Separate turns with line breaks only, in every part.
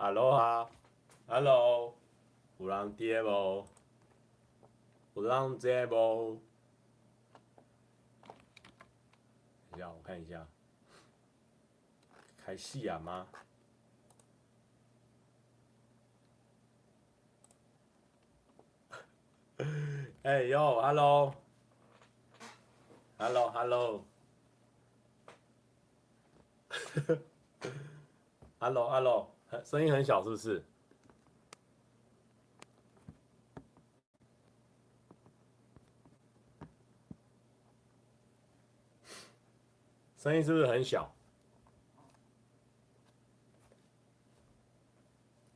哈喽哈阿罗有人在无？有人在无？等下，我看一下，开戏啊吗？哎呦，Hello，Hello，Hello，Hello。哈喽哈喽，声音很小是不是？声音是不是很小？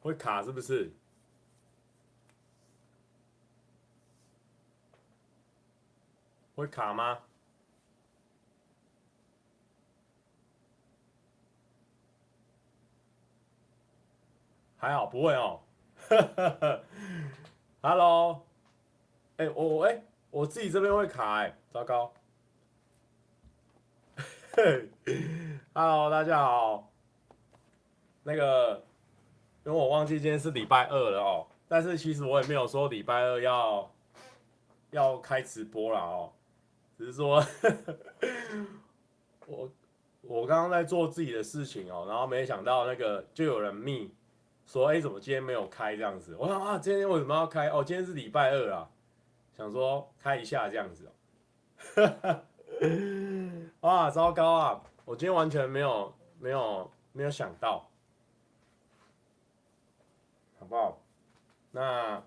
会卡是不是？会卡吗？还好不会哦。Hello，哎、我哎、我自己这边会卡哎、糟糕。Hello，大家好。那个，因为我忘记今天是礼拜二了哦，但是其实我也没有说礼拜二要要开直播了哦，只是说 我我刚刚在做自己的事情哦，然后没想到那个就有人密。说哎，怎么今天没有开这样子？我想啊，今天为什么要开？哦，今天是礼拜二啊，想说开一下这样子哦。哇，糟糕啊！我今天完全没有、没有、没有想到，好不好？那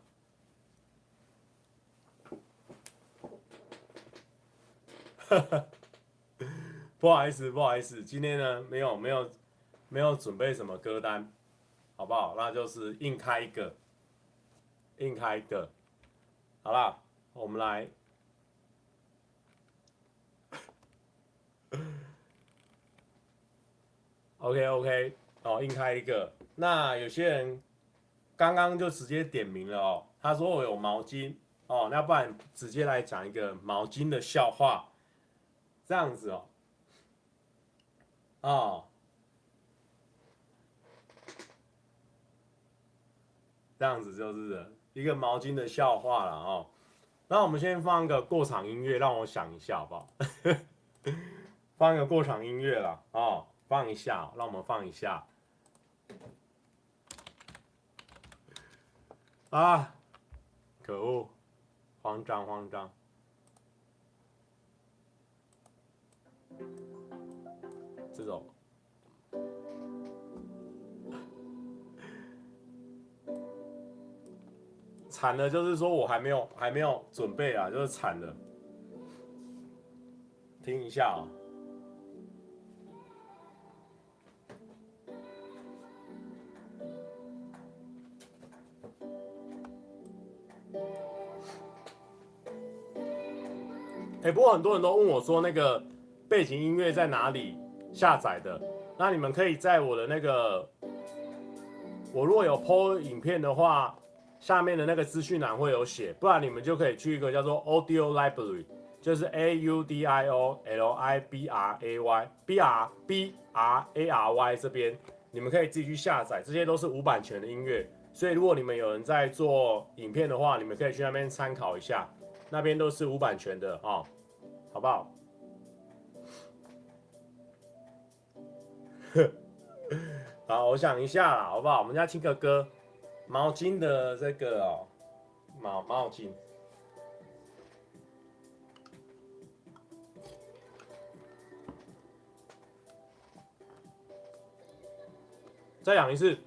不好意思，不好意思，今天呢没有、没有、没有准备什么歌单。好不好？那就是硬开一个，硬开一个，好啦，我们来。OK OK，哦，硬开一个。那有些人刚刚就直接点名了哦，他说我有毛巾哦，那不然直接来讲一个毛巾的笑话，这样子哦，哦。这样子就是一个毛巾的笑话了哦。那我们先放一个过场音乐，让我想一下好不好？放一个过场音乐了哦，放一下，让我们放一下。啊！可恶，慌张慌张。这种。惨的，就是说我还没有还没有准备啊，就是惨的。听一下啊。哎，不过很多人都问我说，那个背景音乐在哪里下载的？那你们可以在我的那个，我如果有 PO 影片的话。下面的那个资讯栏会有写，不然你们就可以去一个叫做 Audio Library，就是 A U D I O L I B R A Y B R B R A R Y 这边，你们可以自己去下载，这些都是无版权的音乐。所以如果你们有人在做影片的话，你们可以去那边参考一下，那边都是无版权的哦，好不好？好，我想一下啦，好不好？我们家听个歌。毛巾的这个哦，毛毛巾，再讲一次，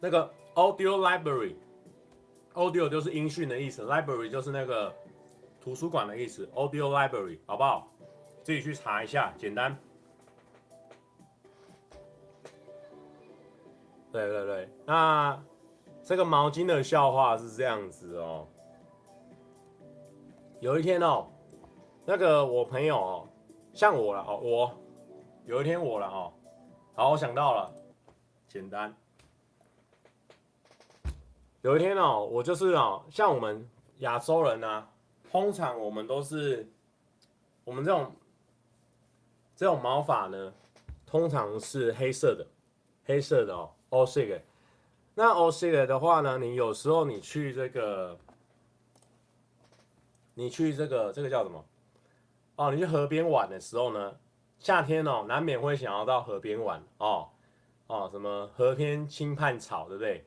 那个 audio library，audio 就是音讯的意思，library 就是那个图书馆的意思，audio library 好不好？自己去查一下，简单。对对对，那这个毛巾的笑话是这样子哦。有一天哦，那个我朋友哦，像我了哦，我有一天我了哦，好，我想到了，简单。有一天哦，我就是哦，像我们亚洲人呢，通常我们都是我们这种这种毛发呢，通常是黑色的，黑色的哦。Old Sick。那 Old Sick 的话呢，你有时候你去这个，你去这个这个叫什么？哦，你去河边玩的时候呢，夏天哦，难免会想要到河边玩哦哦，什么河边青畔草，对不对？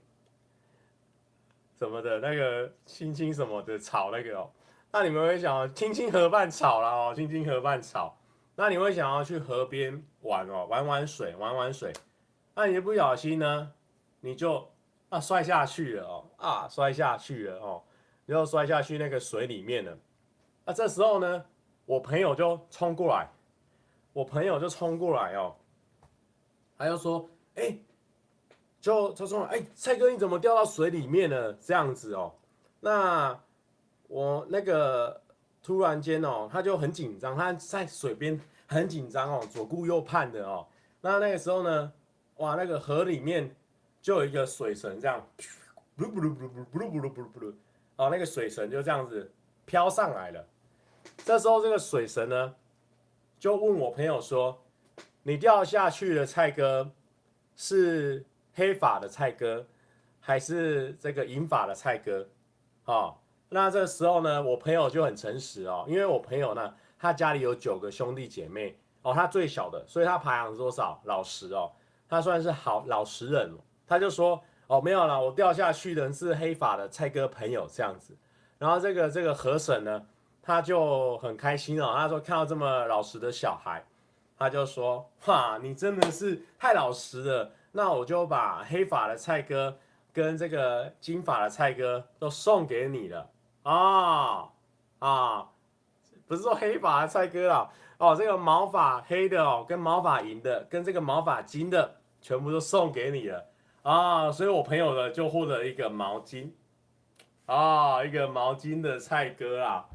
什么的那个青青什么的草那个哦，那你们会想要青青河畔草啦哦，青青河畔草，那你会想要去河边玩哦，玩玩水，玩玩水，那你一不小心呢，你就啊摔下去了哦，啊摔下去了哦，然后摔下去那个水里面了，啊这时候呢，我朋友就冲过来，我朋友就冲过来哦，他就说，哎、就他说：“哎、蔡哥，你怎么掉到水里面了？这样子哦。那我那个突然间哦，他就很紧张，他在水边很紧张哦，左顾右盼的哦。那那个时候呢，哇，那个河里面就有一个水神这样，不噜不噜不噜不噜不噜不噜不噜，哦，那个水神就这样子飘上来了。这时候这个水神呢，就问我朋友说：你掉下去的，蔡哥是？”黑发的蔡哥，还是这个银发的蔡哥，哦，那这时候呢，我朋友就很诚实哦，因为我朋友呢，他家里有九个兄弟姐妹哦，他最小的，所以他排行是多少？老实哦，他算是好老实人，他就说哦，没有了，我掉下去的是黑发的蔡哥朋友这样子，然后这个这个河神呢，他就很开心哦，他说看到这么老实的小孩，他就说哇，你真的是太老实了。那我就把黑发的蔡哥跟这个金发的蔡哥都送给你了啊啊！不是说黑发的蔡哥啊，哦，这个毛发黑的哦，跟毛发银的，跟这个毛发金的，全部都送给你了啊！所以我朋友呢就获得一个毛巾啊，一个毛巾的蔡哥啊。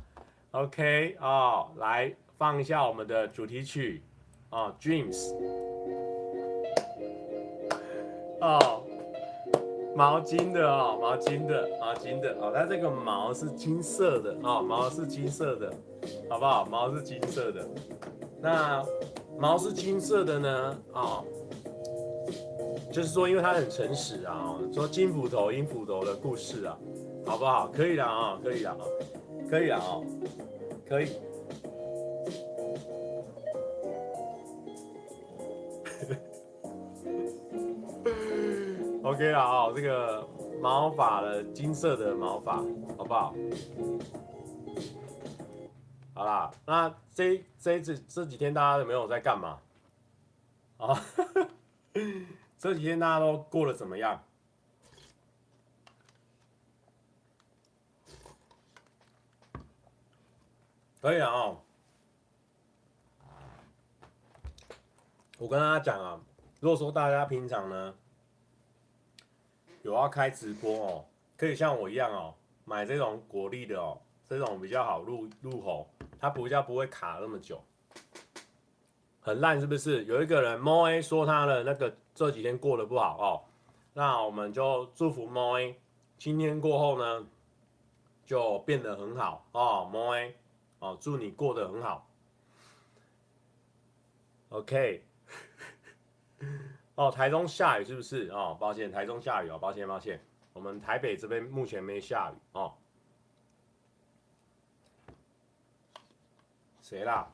OK 啊，来放一下我们的主题曲啊，Dreams。哦，毛巾的哦，毛巾的，毛巾的哦，它这个毛是金色的哦，毛是金色的，好不好？毛是金色的，那毛是金色的呢？哦，就是说，因为他很诚实啊，说金斧头、银斧头的故事啊，好不好？可以了啊，可以了啊，可以了啊，可以。OK 了啊，这个毛发的金色的毛发，好不好？好啦，那这这这这几天大家有没有在干嘛？啊，这几天大家都过得怎么样？可以啊，我跟大家讲啊，如果说大家平常呢，有要开直播哦，可以像我一样哦，买这种果粒的哦，这种比较好入入喉，它比较不会卡那么久。很烂是不是？有一个人 Mo A 说他的那个这几天过得不好哦，那我们就祝福 Mo A，今天过后呢就变得很好哦，Mo A 哦，祝你过得很好。OK。哦，台中下雨是不是？哦，抱歉，台中下雨哦，抱歉，抱歉。我们台北这边目前没下雨哦。谁啦？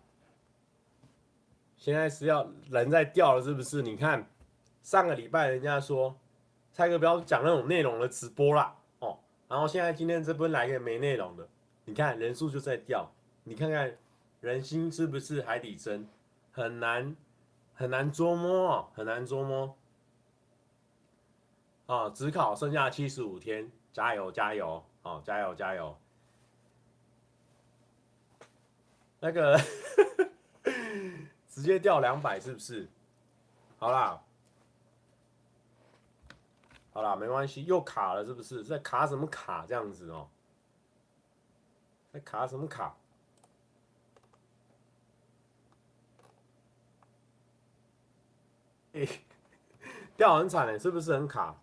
现在是要人在掉了是不是？你看上个礼拜人家说蔡哥不要讲那种内容的直播啦哦，然后现在今天这边来个没内容的，你看人数就在掉，你看看人心是不是海底针？很难。很难捉摸，很难捉摸。啊，指考剩下七十五天，加油加油哦，加油加油。那个直接掉两百是不是？好啦，好啦，没关系，又卡了是不是？在卡什么卡这样子哦？在卡什么卡？哎，掉很惨嘞，是不是很卡？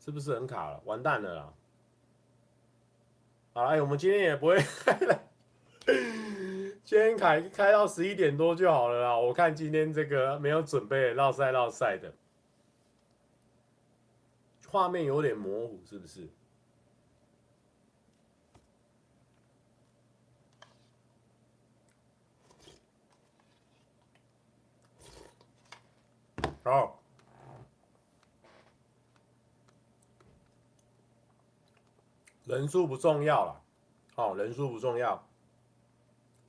是不是很卡了？完蛋了啦！好，哎，我们今天也不会开 了，今天开开到十一点多就好了啦。我看今天这个没有准备，绕赛绕赛的，画面有点模糊，是不是？好，人数不重要了，好，人数不重要。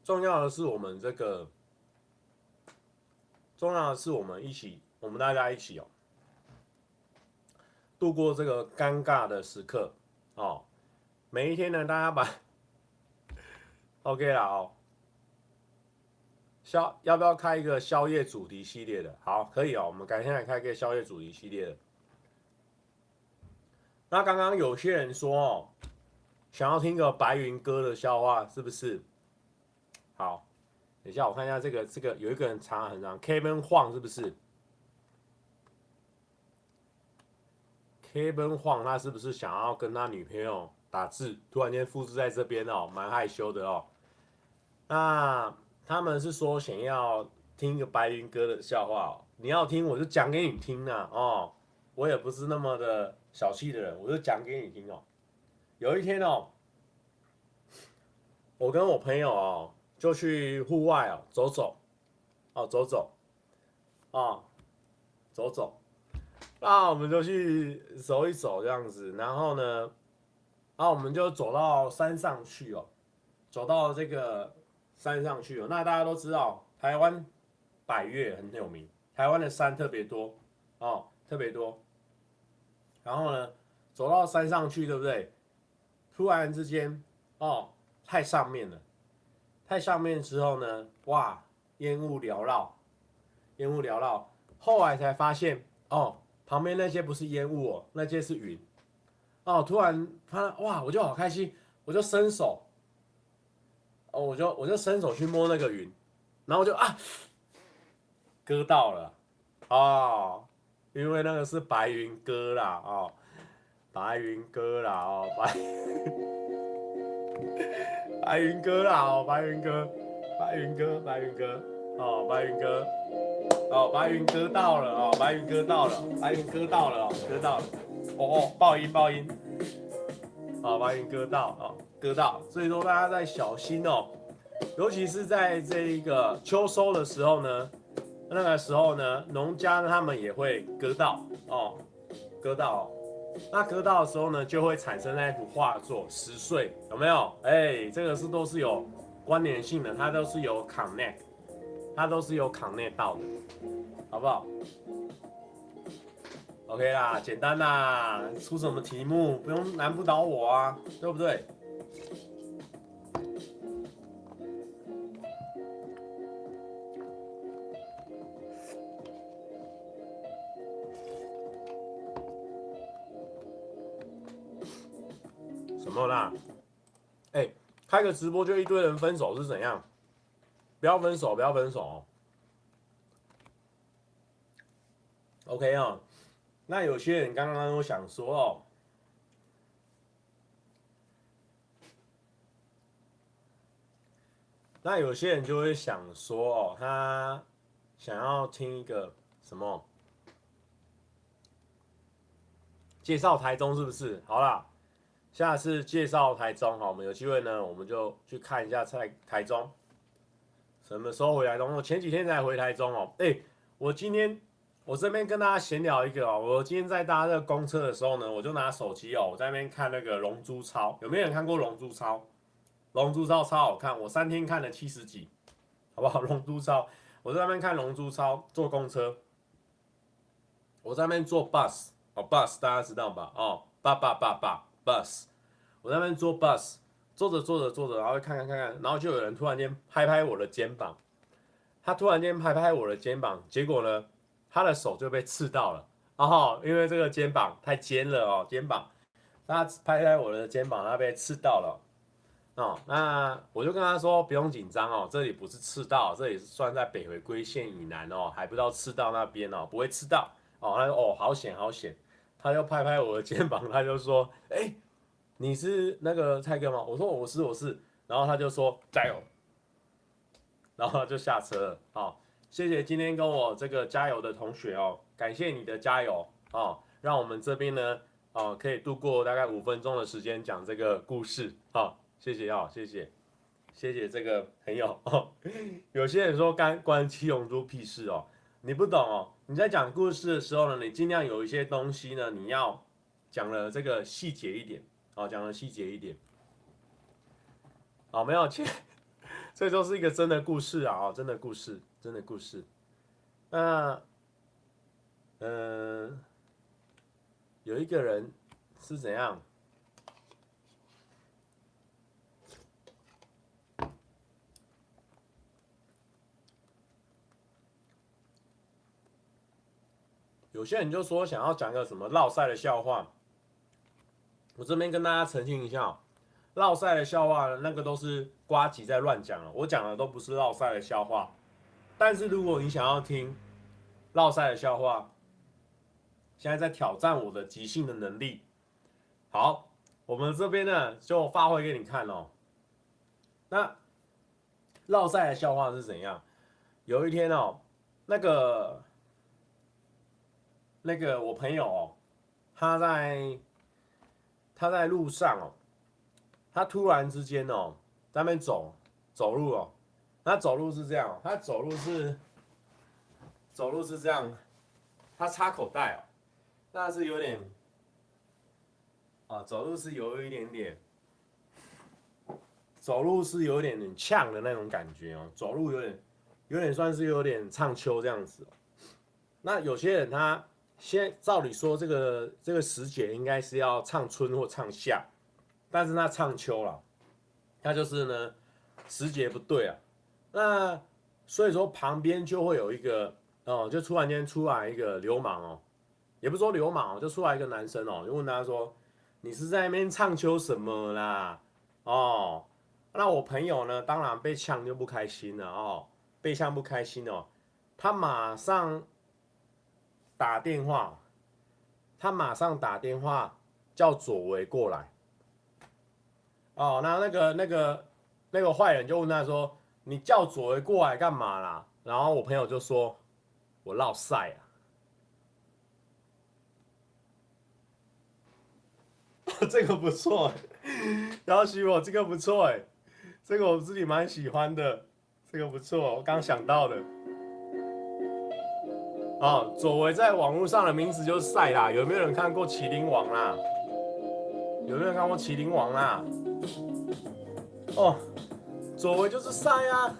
重要的是我们这个，重要的是我们一起，我们大家一起哦，度过这个尴尬的时刻哦。每一天呢，大家把，OK 了哦。宵要不要开一个宵夜主题系列的？好，可以哦。我们改天来开一个宵夜主题系列的。那刚刚有些人说哦，想要听个白云哥的笑话，是不是？好，等一下我看一下这个这个有一个人长很长，Kevin Huang 是不是？Kevin Huang 他是不是想要跟他女朋友打字？突然间复制在这边哦，蛮害羞的哦。那他们是说想要听个白云哥的笑话哦，你要听我就讲给你听呐哦，我也不是那么的小气的人，我就讲给你听哦。有一天哦，我跟我朋友哦。就去户外哦，走走，哦，走走，哦，走走，那我们就去走一走这样子，然后呢，那我们就走到山上去哦，走到这个山上去哦。那大家都知道，台湾百岳很有名，台湾的山特别多哦，特别多。然后呢，走到山上去，对不对？突然之间，哦，太上面了。太上面之后呢，哇，烟雾缭绕，烟雾缭绕。后来才发现，哦，旁边那些不是烟雾哦，那些是云。哦，突然他哇，我就好开心，我就伸手，哦，我就我就伸手去摸那个云，然后我就啊，割到了，哦，因为那个是白云哥啦，哦，白云哥啦，哦，白。白云哥啦，哦，白云哥，白云哥，白云哥，哦，白云哥，哦，白云哥到了，哦，白云哥到了，白云哥到了，哦，哥到了，哦哦，爆音爆音，哦，白云哥到，哦，哥到，所以说大家在小心哦，尤其是在这一个秋收的时候呢，那个时候呢，农家他们也会割稻，哦，割稻。那割到的时候呢，就会产生那幅画作十岁，有没有？哎、这个是都是有关联性的，它都是有 connect，它都是有 connect 到的，好不好？OK 啦，简单啦，出什么题目不用难不倒我啊，对不对？直播就一堆人分手是怎样？不要分手，不要分手。OK 哦，那有些人刚刚都想说哦，那有些人就会想说哦，他想要听一个什么介绍台中是不是？好啦。下次介绍台中哈，我们有机会呢，我们就去看一下在台中什么时候回台中。我前几天才回台中哦，哎，我今天我这边跟大家闲聊一个哦，我今天在搭这个公车的时候呢，我就拿手机哦，我在那边看那个《龙珠超》，有没有人看过《龙珠超》？《龙珠超》超好看，我三天看了七十集，好不好？《龙珠超》，我在那边看《龙珠超》，坐公车，我在那边坐 bus 哦，bus 大家知道吧？哦，八八八八。bus，我那边坐 bus，坐着坐着坐着，然后看看看看，然后就有人突然间拍拍我的肩膀，他突然间拍拍我的肩膀，结果呢，他的手就被刺到了，然后因为这个肩膀太尖了哦，肩膀，他拍拍我的肩膀，他被刺到了，哦，那我就跟他说不用紧张哦，这里不是刺到，这里是算在北回归线以南哦，还不到刺到那边哦，不会刺到，哦，他说哦，好险好险。他就拍拍我的肩膀，他就说：“哎、你是那个蔡哥吗？”我说：“我是，我是。”然后他就说：“加油，然后就下车了。好，谢谢今天跟我这个加油的同学哦，感谢你的加油哦，让我们这边呢哦可以度过大概五分钟的时间讲这个故事。好，谢谢哦，谢谢，谢谢这个朋友哦。有些人说干关七龙珠屁事哦，你不懂哦。你在讲故事的时候呢，你尽量有一些东西呢，你要讲了这个细节一点哦，讲的细节一点。好，没有，这这都是一个真的故事啊！真的故事，真的故事。那，嗯，有一个人是怎样？有些人就说想要讲个什么落赛的笑话，我这边跟大家澄清一下。烙赛的笑话，那个都是瓜吉在乱讲了。我讲的都不是烙赛的笑话。但是如果你想要听烙赛的笑话，现在在挑战我的即兴的能力。好，我们这边呢就发挥给你看哦。那烙赛的笑话是怎样？有一天哦，那个那个我朋友哦，他在他在路上哦。他突然之间哦，在那边走走路哦，他走路是这样，他走路是走路是这样，他插口袋哦，那是有点啊，走路是有一点点，走路是有点点呛的那种感觉哦，走路有点有点算是有点唱秋这样子。那有些人他先照理说这个这个时节应该是要唱春或唱夏。但是他唱秋了，他就是呢时节不对啊，那所以说旁边就会有一个哦，就突然间出来一个流氓哦，也不说流氓哦，就出来一个男生哦，就问他说：“你是在那边唱秋什么啦？”哦，那我朋友呢，当然被呛就不开心了哦，被呛不开心哦，他马上打电话，他马上打电话叫左维过来。哦，那那个那个那个坏人就问他说：“你叫左维过来干嘛啦？”然后我朋友就说：“我烙赛啊。” 这个不错，然后许我这个不错哎，这个我自己蛮喜欢的，这个不错，我刚想到的。哦，左维在网络上的名字就是赛啦，有没有人看过《麒麟王》啦？有没有人看过《麒麟王》啦？哦，左维就是赛啊，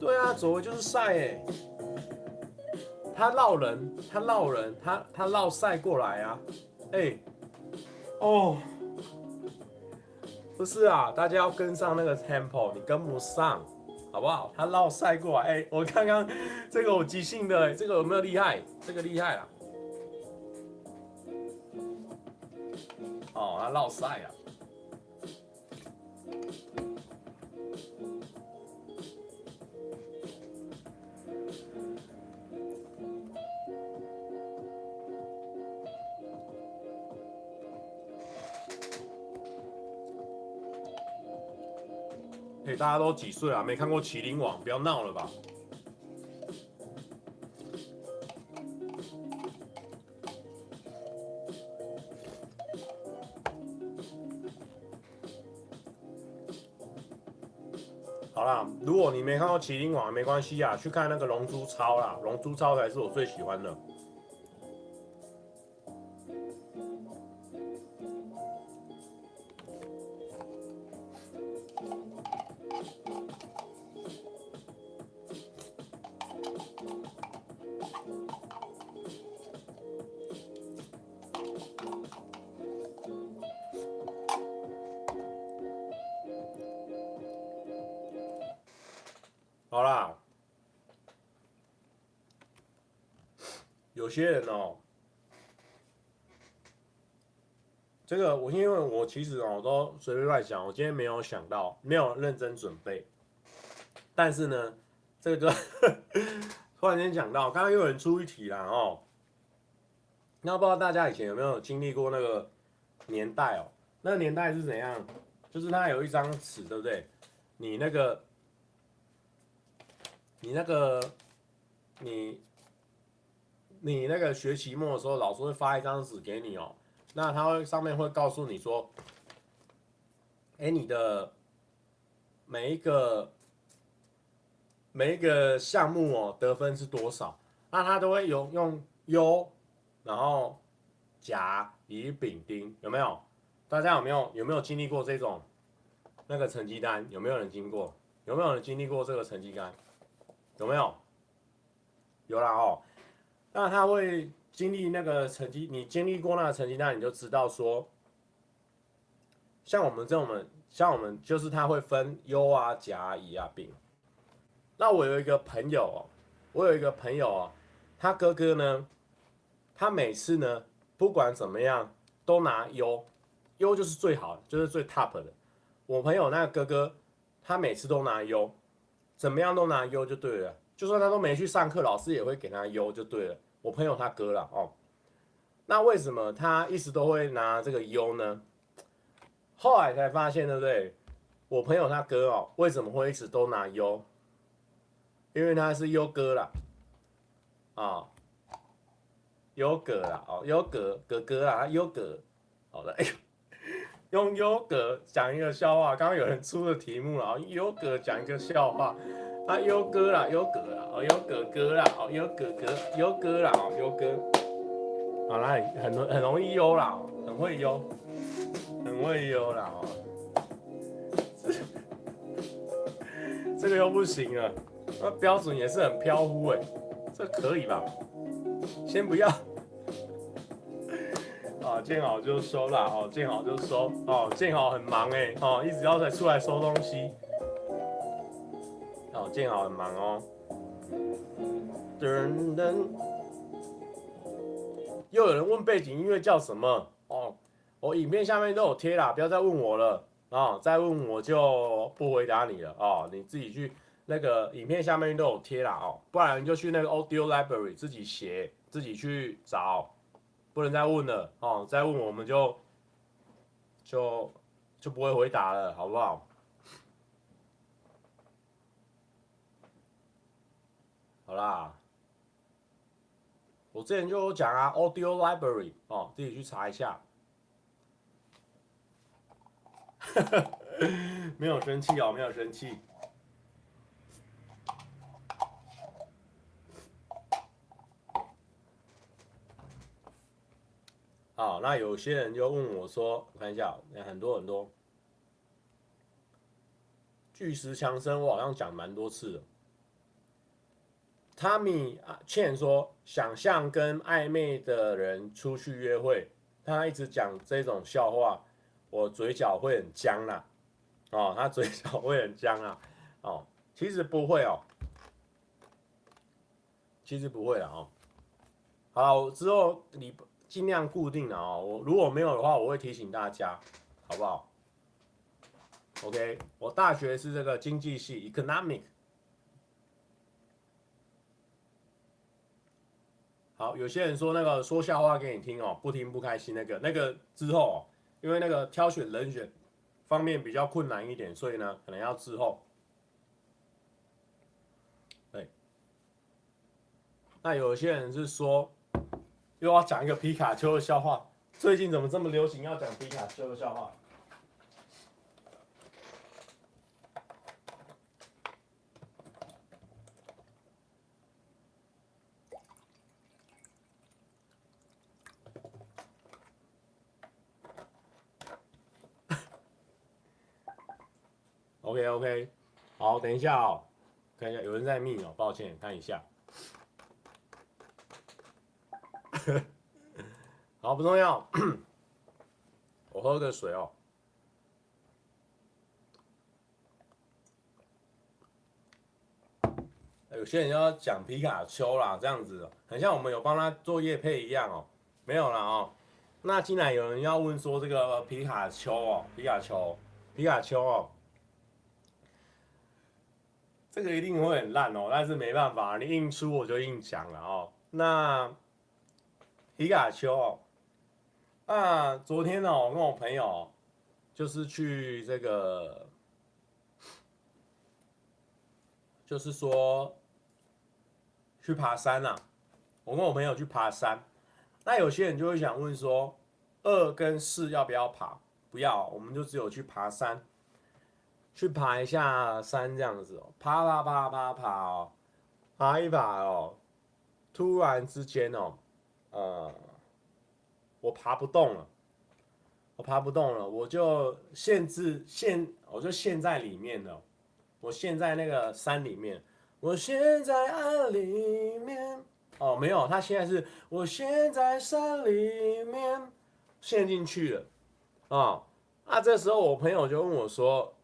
对啊，左维就是赛哎，他绕人，他绕人，他他绕赛过来啊，哎，哦，不是啊，大家要跟上那个 tempo，你跟不上，好不好？他绕晒过来，哎，我刚刚这个我即兴的，这个有没有厉害？这个厉害了，哦，他烙赛啊。欸，大家都几岁啊？没看过《麒麟王》，不要闹了吧！好啦，如果你没看过《麒麟王》，没关系啊，去看那个《龙珠超》啦，《龙珠超》才是我最喜欢的。些人哦，这个我因为我其实哦都随便乱想，我今天没有想到，没有认真准备，但是呢，这个 突然间讲到，刚刚又有人出一题啦哦，那不知道大家以前有没有经历过那个年代哦？那个年代是怎样？就是它有一张纸，对不对？你那个，你那个，你，你那个学期末的时候，老师会发一张纸给你哦。那他会上面会告诉你说，哎，你的每一个每一个项目哦，得分是多少？那他都会用用优，然后甲乙丙丁，有没有？大家有没有有没有经历过这种那个成绩单？有没有人经过？有没有人经历过这个成绩单？有没有？有啦哦。那他会经历那个成绩，你经历过那个成绩单，你就知道说，像我们这种，像我们就是他会分优啊、甲、乙啊、丙。那我有一个朋友哦，我有一个朋友哦，他哥哥呢，他每次呢，不管怎么样都拿优。优就是最好，就是最 top 的。我朋友那个哥哥，他每次都拿优，怎么样都拿优就对了。就算他都没去上课，老师也会给他优就对了。我朋友他哥了哦。那为什么他一直都会拿这个优呢？后来才发现，对不对？我朋友他哥哦，为什么会一直都拿优？因为他是优哥啦，啊，优哥啦，哦，优哥哥哥啊，优哥，好的，哎呦。用优格讲一个笑话，刚刚有人出的题目了啊，优格讲一个笑话，啊优哥啦，优哥啦，哦优哥哥啦，哦优哥哥，优哥啦，哦优哥，好啦，很很容易优啦，很会优，很会优啦哦，这个又不行了，那标准也是很飘忽哎，这可以吧？先不要。啊，见好就收啦，哦，见好就收，哦，见好很忙哎，哦，一直要再出来收东西，哦，见好很忙哦，噔噔，又有人问背景音乐叫什么？哦，我影片下面都有贴啦，不要再问我了，啊，再问我就不回答你了，哦，你自己去那个影片下面都有贴啦，哦，不然你就去那个 Audio Library 自己写，自己去找。不能再问了哦，再问我们就就就不会回答了，好不好？好啦，我之前就有讲啊，Audio Library 哦，自己去查一下。没有生气哦，没有生气。好，那有些人就问我说：“我看一下，很多很多，巨石强森，我好像讲蛮多次了。汤米啊，倩说：“想象跟暧昧的人出去约会，他一直讲这种笑话，我嘴角会很僵啦。哦，他嘴角会很僵啊。哦，其实不会哦，其实不会了哦。好，之后你。尽量固定的哦，我如果没有的话，我会提醒大家，好不好？OK，我大学是这个经济系，Economic。好，有些人说那个说笑话给你听哦，不听不开心那个，那个之后哦，因为那个挑选人选方面比较困难一点，所以呢，可能要之后。对，那有些人是说。又要讲一个皮卡丘的笑话，最近怎么这么流行要讲皮卡丘的笑话？OK OK，好，等一下哦，看一下有人在密哦，抱歉，看一下。好，不重要。我喝个水哦。有些人要讲皮卡丘啦，这样子，很像我们有帮他做业配一样哦。没有啦哦。那既然有人要问说这个皮卡丘哦，皮卡丘，皮卡丘哦，这个一定会很烂哦。但是没办法，你硬出我就硬讲了哦。那。皮卡丘哦，啊，昨天呢，我跟我朋友就是去这个就是说去爬山啦、啊。我跟我朋友去爬山，那有些人就会想问说，二跟四要不要爬？不要，我们就只有去爬山，去爬一下山这样子哦，爬爬爬爬爬哦，爬一爬哦，突然之间哦，呃，我爬不动了，我爬不动了，我就限制限，我就陷在里面了，我陷在那个山里面，我陷在爱里面。哦，没有，他现在是我陷在山里面陷进去了，哦，那这时候我朋友就问我说：“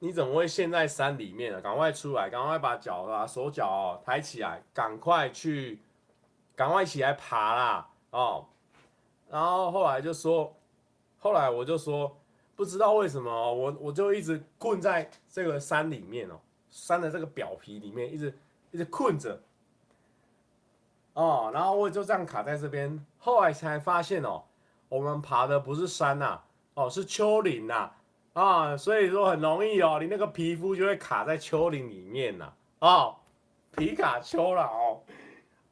你怎么会陷在山里面呢？赶快出来，赶快把脚啊手脚抬起来，赶快去，赶快起来爬啦！”哦，然后后来就说，后来我就说，不知道为什么我我就一直困在这个山里面哦，山的这个表皮里面一直一直困着。哦，然后我就这样卡在这边，后来才发现哦，我们爬的不是山呐、啊，哦是丘陵呐、啊，啊，所以说很容易哦，你那个皮肤就会卡在丘陵里面呐、啊，哦，皮卡丘啦哦，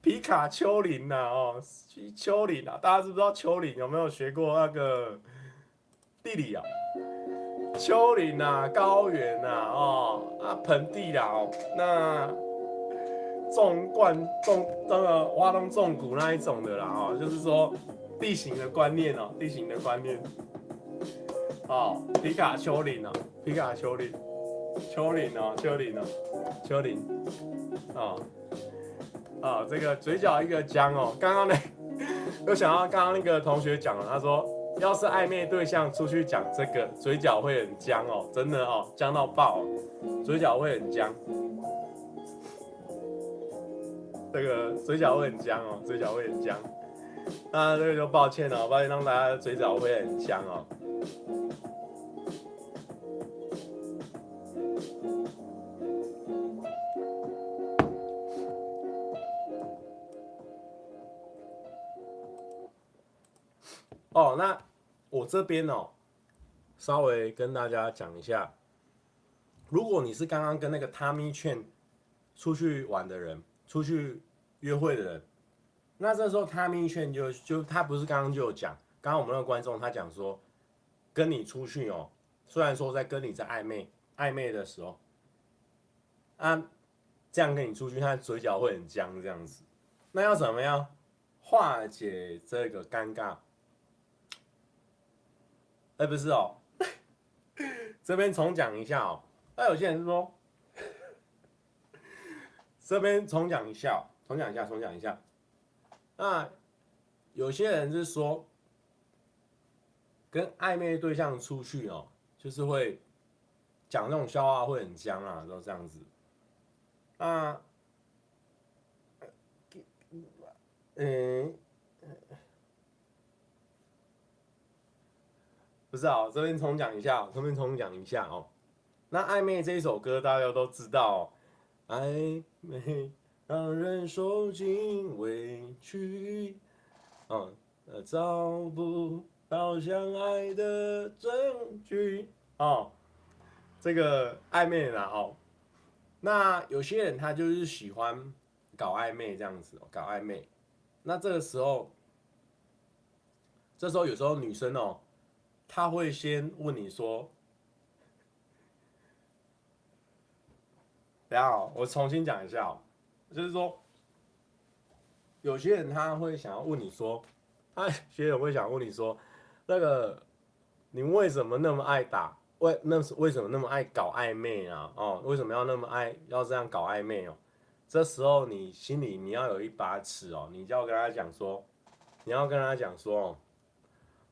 皮卡丘陵呐哦，丘陵啊，大家知不知道丘陵？有没有学过那个地理啊？丘陵啊，高原呐，哦啊盆地啦哦，那。纵贯纵那个挖东纵谷那一种的啦，哦，就是说地形的观念哦，地形的观念。哦，皮卡丘林哦，皮卡丘林，丘林哦，丘林哦，丘陵。哦，哦，这个嘴角一个僵哦，刚刚那 又想到刚刚那个同学讲了，他说要是暧昧对象出去讲这个，嘴角会很僵哦，真的哦，僵到爆，嘴角会很僵。这个嘴角会很僵哦，嘴角会很僵。那这个就抱歉了，抱歉让大家嘴角会很香哦。哦，那我这边哦，稍微跟大家讲一下，如果你是刚刚跟那个 Tommy Chan 出去玩的人，出去。约会的人，那这时候他明劝就就他不是刚刚就有讲，刚刚我们那个观众他讲说，跟你出去哦，虽然说在跟你在暧昧暧昧的时候，啊，这样跟你出去，他嘴角会很僵这样子，那要怎么样化解这个尴尬？哎、不是哦，这边重讲一下哦，那有些人是说，这边重讲一下。重讲一下，重讲一下。那有些人是说，跟暧昧对象出去哦，就是会讲那种笑话，会很僵啊，都这样子。啊，嗯，不是啊，这边重讲一下，这边重讲一下哦。那暧昧这一首歌大家都知道，暧昧。让人受尽委屈，嗯，找不到相爱的证据，哦，这个暧昧啦，哦，那有些人他就是喜欢搞暧昧这样子，搞暧昧，那这个时候，这时候有时候女生哦，她会先问你说，等下，我重新讲一下哦。就是说，有些人他会想要问你说，哎，有些人会想问你说，那个你为什么那么爱打？为那是为什么那么爱搞暧昧啊？哦，为什么要那么爱要这样搞暧昧哦？这时候你心里你要有一把尺哦，你就要跟他讲说，你要跟他讲说，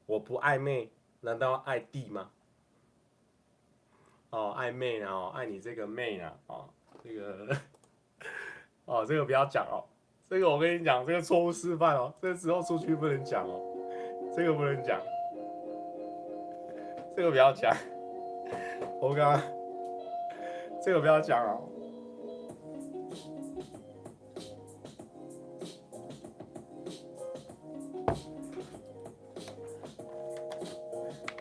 我不暧昧，难道爱弟吗？哦，暧昧啊，哦，爱你这个妹啊，哦，这个。哦，这个不要讲哦，这个我跟你讲，这个错误示范哦，这个时候出去不能讲哦，这个不能讲，这个不要讲，我刚刚，这个不要讲哦。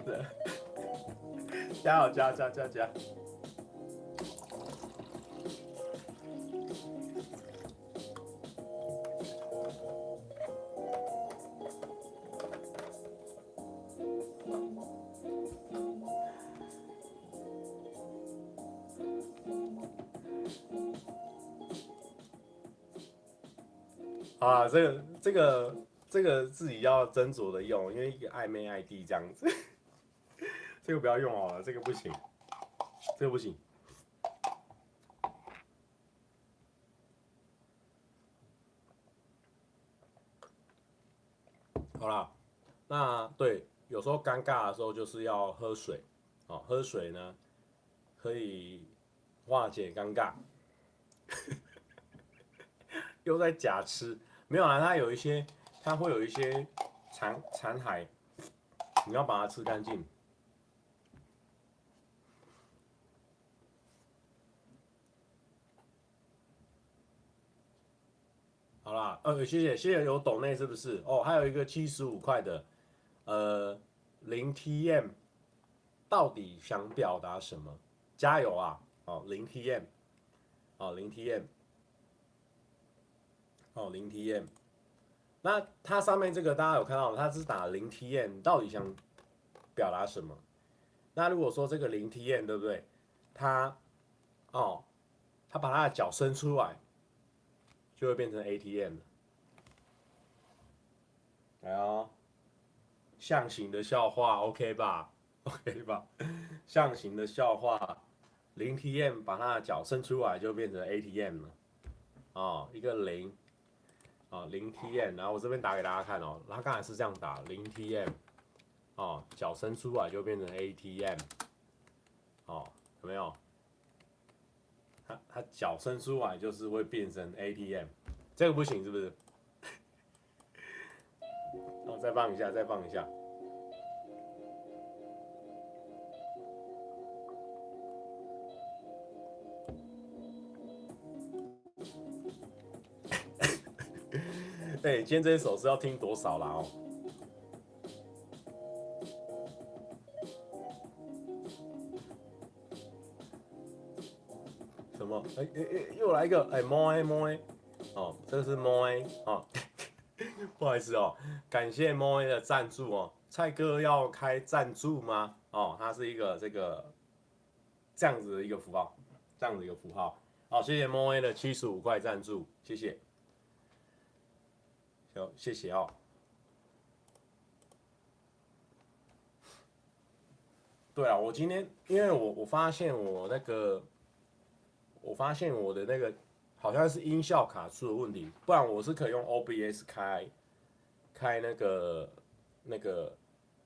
加油，加加加加！啊，这个这个这个自己要斟酌的用，因为一个暧昧 ID 这样子，这个不要用好了，这个不行，这个不行。好啦，那对，有时候尴尬的时候就是要喝水，哦，喝水呢可以化解尴尬。又在假吃，没有啊，它有一些，它会有一些残残骸，你要把它吃干净。好啦，呃，谢谢谢谢有懂内是不是？哦，还有一个七十五块的，呃，零 TM，到底想表达什么？加油啊！哦，零 TM，哦，零 TM，哦，零 TM，那它上面这个大家有看到，它是打零 TM，到底想表达什么？那如果说这个零 TM 对不对？它，哦，它把它的脚伸出来。就会变成 ATM 了。来哦，象形的笑话，OK 吧？OK 吧？象形的笑话，零 TM 把它的脚伸出来就变成 ATM 了。哦，一个零，啊，零 TM，然后我这边打给大家看哦，他刚才是这样打，零 TM，哦，脚伸出来就变成 ATM，哦，有没有？他他脚伸出来就是会变成 ATM，这个不行是不是？哦，再放一下，再放一下。哎，今天这一首是要听多少啦？哦？什么哎哎哎，又来一个哎，摸哎摸哎，哦，这个是摸哎，哦，不好意思哦，感谢摸哎的赞助哦，蔡哥要开赞助吗？哦，它是一个这个这样子的一个符号，这样子一个符号，好，谢谢摸哎的七十五块赞助，谢谢，好，谢谢哦。对啊，我今天因为我我发现我那个。我发现我的那个好像是音效卡出了问题，不然我是可以用 OBS 开开那个那个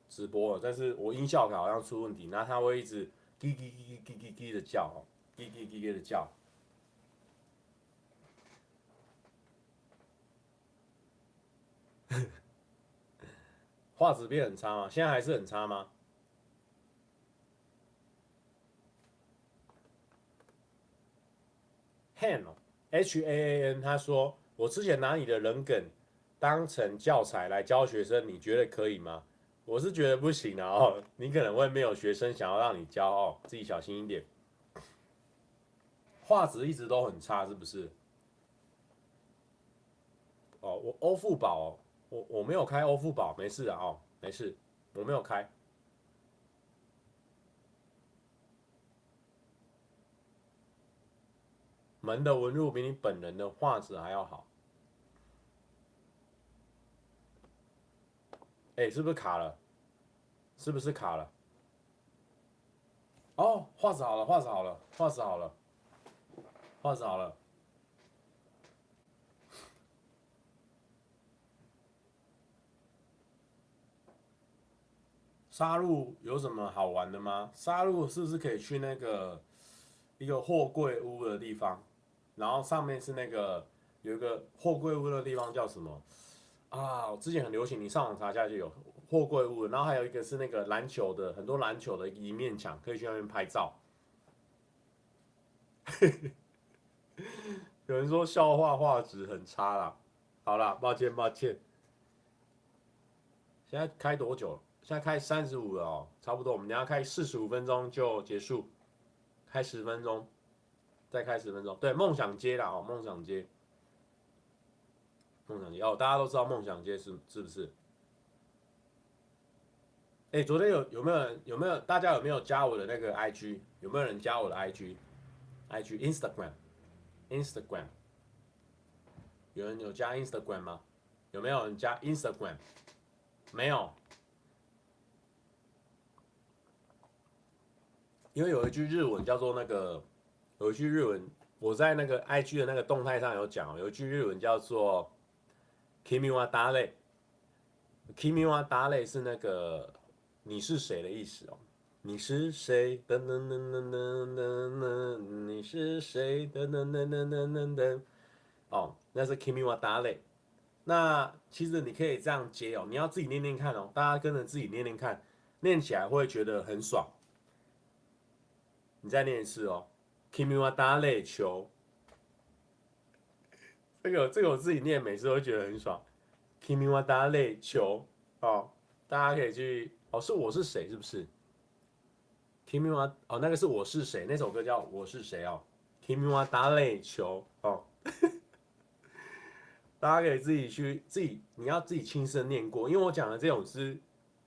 直播的，但是我音效卡好像出问题，那它会一直叽叽叽叽叽叽的叫，叽叽叽叽的叫，画质变很差吗？现在还是很差吗？Han 哦 H A A N，他说：“我之前拿你的人梗当成教材来教学生，你觉得可以吗？”我是觉得不行啊！哦，你可能会没有学生想要让你教哦，自己小心一点。画质一直都很差，是不是？哦，我欧付宝，我我没有开欧付宝，没事啊，哦，没事，我没有开。门的纹路比你本人的画质还要好，哎，是不是卡了？是不是卡了？哦，画质好了，画质好了，画质好了，画质好了。沙鹿有什么好玩的吗？沙鹿是不是可以去那个一个货柜屋的地方？然后上面是那个有一个货柜屋的地方叫什么啊？之前很流行，你上网查一下就有货柜屋。然后还有一个是那个篮球的，很多篮球的一面墙，可以去那边拍照。有人说笑话画质很差啦，好啦，抱歉抱歉。现在开多久了？现在开三十五了哦，差不多。我们等下开四十五分钟就结束，开十分钟。再开十分钟，对，梦想街啦，哦，梦想街，梦想街哦，大家都知道梦想街是是不是？哎，昨天有有没有人有没有大家有没有加我的那个 IG？有没有人加我的 IG？IG Instagram Instagram，有人有加 Instagram 吗？有没有人加 Instagram？没有，因为有一句日文叫做那个，有一句日文，我在那个 IG 的那个动态上有讲，有一句日文叫做 “Kimi wa dale”，kimi wa dale 是那个你是谁的意思哦。你是谁？噔噔噔噔噔噔噔，你是谁？噔噔噔噔噔噔噔。哦，那是 Kimi wa dale，。那其实你可以这样接哦，你要自己念念看哦，大家跟着自己念念看，念起来会觉得很爽。你再念一次哦，Kimi wa dare 球。这个这个我自己念，每次都会觉得很爽。Kimi wa dare 球哦，大家可以去哦，是我是谁？是不是？Kimi wa 哦，那个是我是谁？那首歌叫我是谁哦，Kimi wa dare 球哦。大家可以自己去自己，你要自己亲身念过，因为我讲的这种是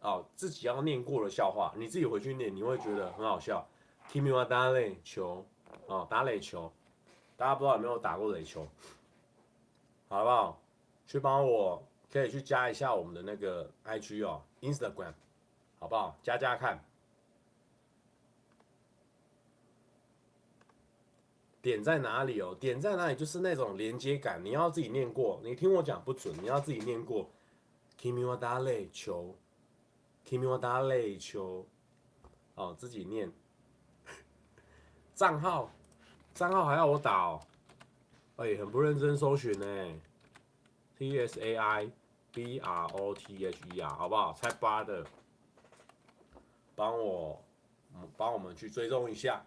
哦自己要念过的笑话，你自己回去念，你会觉得很好笑。Kimi wa dare 球哦，打垒球，大家不知道有没有打过垒球？好不好？去帮我可以去加一下我们的那个 IG 哦，Instagram，好不好？加加看。点在哪里哦？点在哪里就是那种连接感，你要自己念过。你听我讲不准，你要自己念过。Kimi wa dare 球，Kimi wa dare 球，哦，自己念。账号，账号还要我打哦？哎、很不认真搜寻呢。T S A I B R O T H E R，好不好？才八的，帮我，帮我们去追踪一下。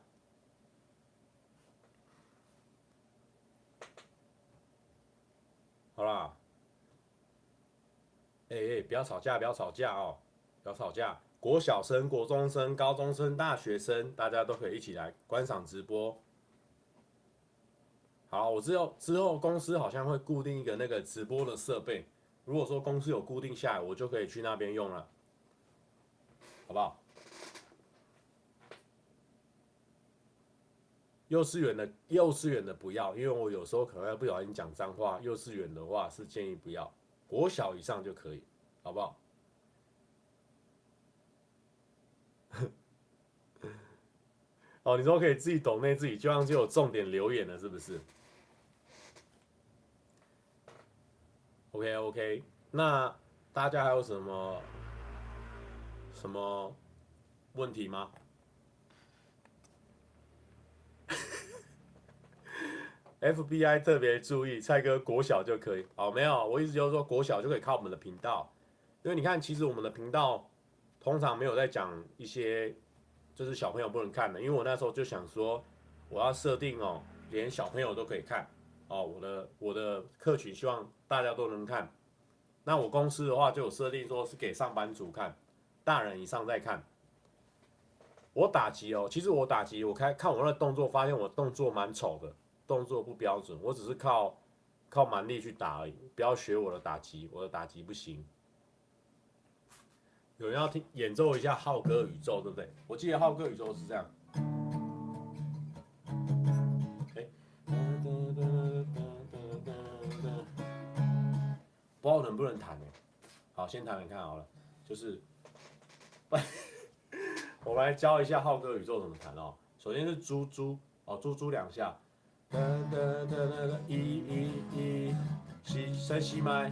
好啦，哎、欸、哎、不要吵架，不要吵架哦，不要吵架。国小生、国中生、高中生、大学生，大家都可以一起来观赏直播。好，我之后之后公司好像会固定一个那个直播的设备，如果说公司有固定下来，我就可以去那边用了，好不好？幼稚园的幼稚园的不要，因为我有时候可能会不小心讲脏话。幼稚园的话是建议不要，国小以上就可以，好不好？哦，你说可以自己抖内自己，就像就有重点留言了，是不是？OK OK，那大家还有什么什么问题吗？FBI 特别注意，蔡哥国小就可以哦，没有，我意思就是说国小就可以靠我们的频道，因为你看，其实我们的频道通常没有在讲一些就是小朋友不能看的，因为我那时候就想说，我要设定哦，连小朋友都可以看哦，我的我的客群希望大家都能看，那我公司的话就有设定说是给上班族看，大人以上再看。我打击哦，其实我打击，我开看我那动作，发现我动作蛮丑的。动作不标准，我只是靠靠蛮力去打而已，不要学我的打击，我的打击不行。有人要听演奏一下浩哥宇宙，对不对？我记得浩哥宇宙是这样。哎，不知道能不能弹呢？好，先弹弹看好了，就是，我来教一下浩哥宇宙怎么弹哦。首先是猪猪哦，猪猪两下。哒哒哒哒哒，一一一，西三西麦。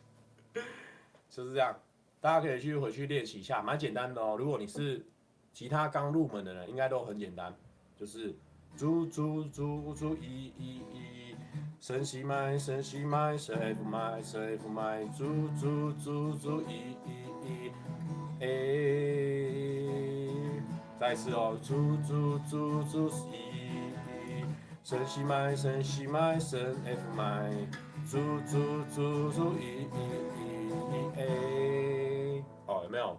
就是这样，大家可以去回去练习一下，蛮简单的哦。如果你是吉他刚入门的人，应该都很简单，就是猪猪猪猪一一一。升西麦，升西麦，升 F 麦，升 F 麦，猪猪猪猪一一一，诶，再次哦，猪猪猪猪一升西麦升西麦升 F 麦，注注注注 E E E E A。哦，有没有？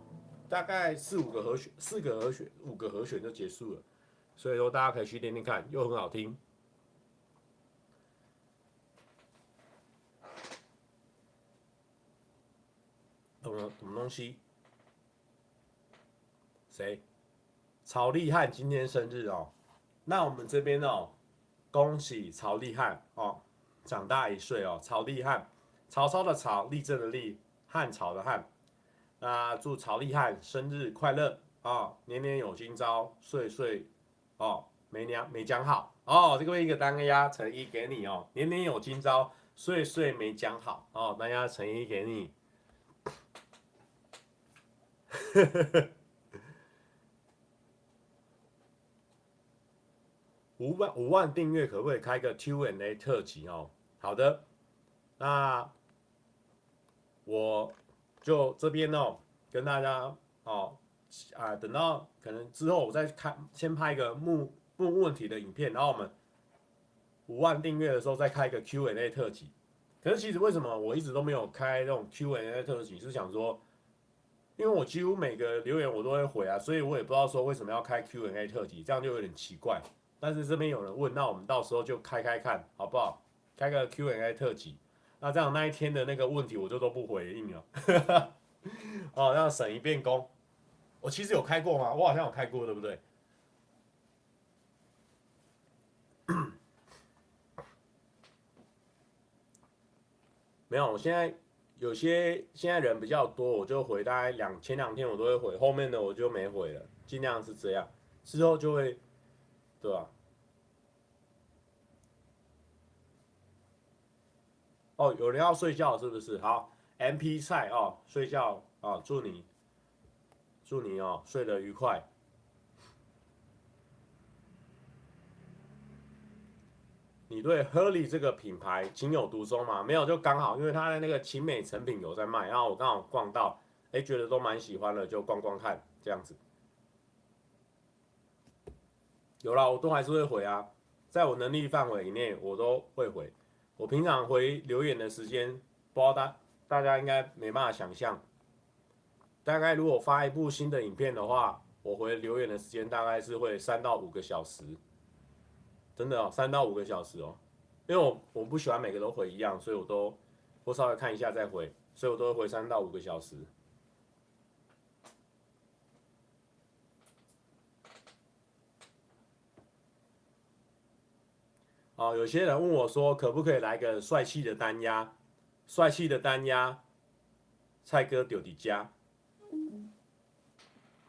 大概四五个和弦，四个和弦，五个和弦就结束了。所以说大家可以去练练看，又很好听。什么什么东西？谁？曹立汉今天生日哦。那我们这边哦，恭喜曹立汉哦，长大一岁哦。曹立汉，曹操的曹，立正的立，汉朝的汉。那祝曹立汉生日快乐啊、哦！年年有今朝，岁岁哦，没娘没讲好哦。这个一个单压乘一给你哦，年年有今朝，岁岁没讲好哦，单压乘一给你。五万五万订阅可不可以开个 Q&A 特辑哦？好的，那我就这边哦，跟大家哦啊，等到可能之后我再开，先拍一个目目问题的影片，然后我们五万订阅的时候再开一个 Q&A 特辑。可是其实为什么我一直都没有开这种 Q&A 特辑？是想说，因为我几乎每个留言我都会回啊，所以我也不知道说为什么要开 Q&A 特辑，这样就有点奇怪。但是这边有人问，那我们到时候就开开看好不好？开个 Q&A 特辑，那这样那一天的那个问题我就都不回应了。哦，那省一遍工。我其实有开过吗？我好像有开过，对不对？没有，我现在有些现在人比较多，我就回大概两前两天我都会回，后面的我就没回了，尽量是这样，之后就会。对吧？哦，有人要睡觉是不是？好，MP 菜哦，睡觉哦，祝你，祝你哦，睡得愉快。你对 Hurley 这个品牌情有独钟吗？没有，就刚好，因为他的那个勤美成品有在卖，然后我刚好逛到，哎，觉得都蛮喜欢的，就逛逛看这样子。有啦，我都还是会回啊，在我能力范围以内，我都会回。我平常回留言的时间，不知道大大家应该没办法想象。大概如果发一部新的影片的话，我回留言的时间大概是会三到五个小时，真的哦，三到五个小时哦。因为我我不喜欢每个都回一样，所以我都我稍微看一下再回，所以我都会回三到五个小时。哦，有些人问我说，可不可以来个帅气的单压？帅气的单压，蔡哥丢底加。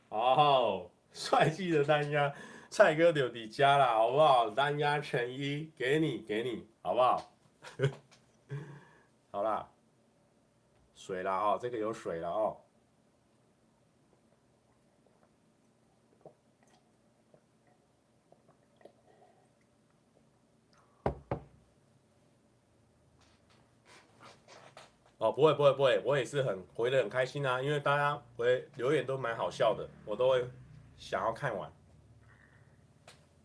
哦，帅气的单压，蔡哥丢底加了，好不好？单压成一，给你，给你，好不好？好啦，水了哦，这个有水了哦。哦，不会不会不会，我也是很回得很开心啊，因为大家回留言都蛮好笑的，我都会想要看完。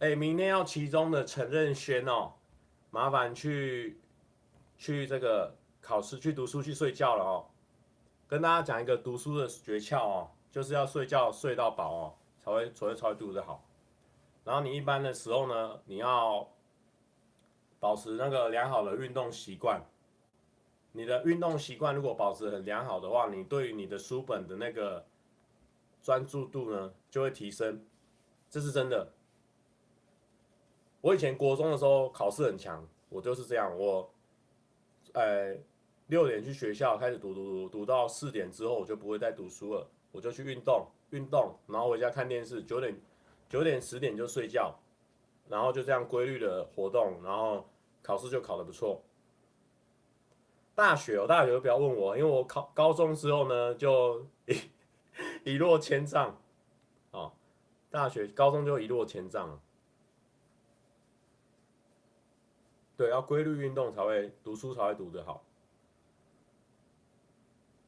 哎，明天要期中的陈任轩哦，麻烦去去这个考试去读书去睡觉了哦。跟大家讲一个读书的诀窍哦，就是要睡觉睡到饱哦，才会才会才会读得好。然后你一般的时候呢，你要保持那个良好的运动习惯。你的运动习惯如果保持很良好的话，你对于你的书本的那个专注度呢就会提升，这是真的。我以前国中的时候考试很强，我就是这样，我，呃，六点去学校开始读读读，读到四点之后我就不会再读书了，我就去运动运动，然后回家看电视，九点九点十点就睡觉，然后就这样规律的活动，然后考试就考得不错。大学哦，大学就不要问我，因为我考高中之后呢，就一 一落千丈，哦，大学高中就一落千丈了。对，要规律运动才会读书才会读得好。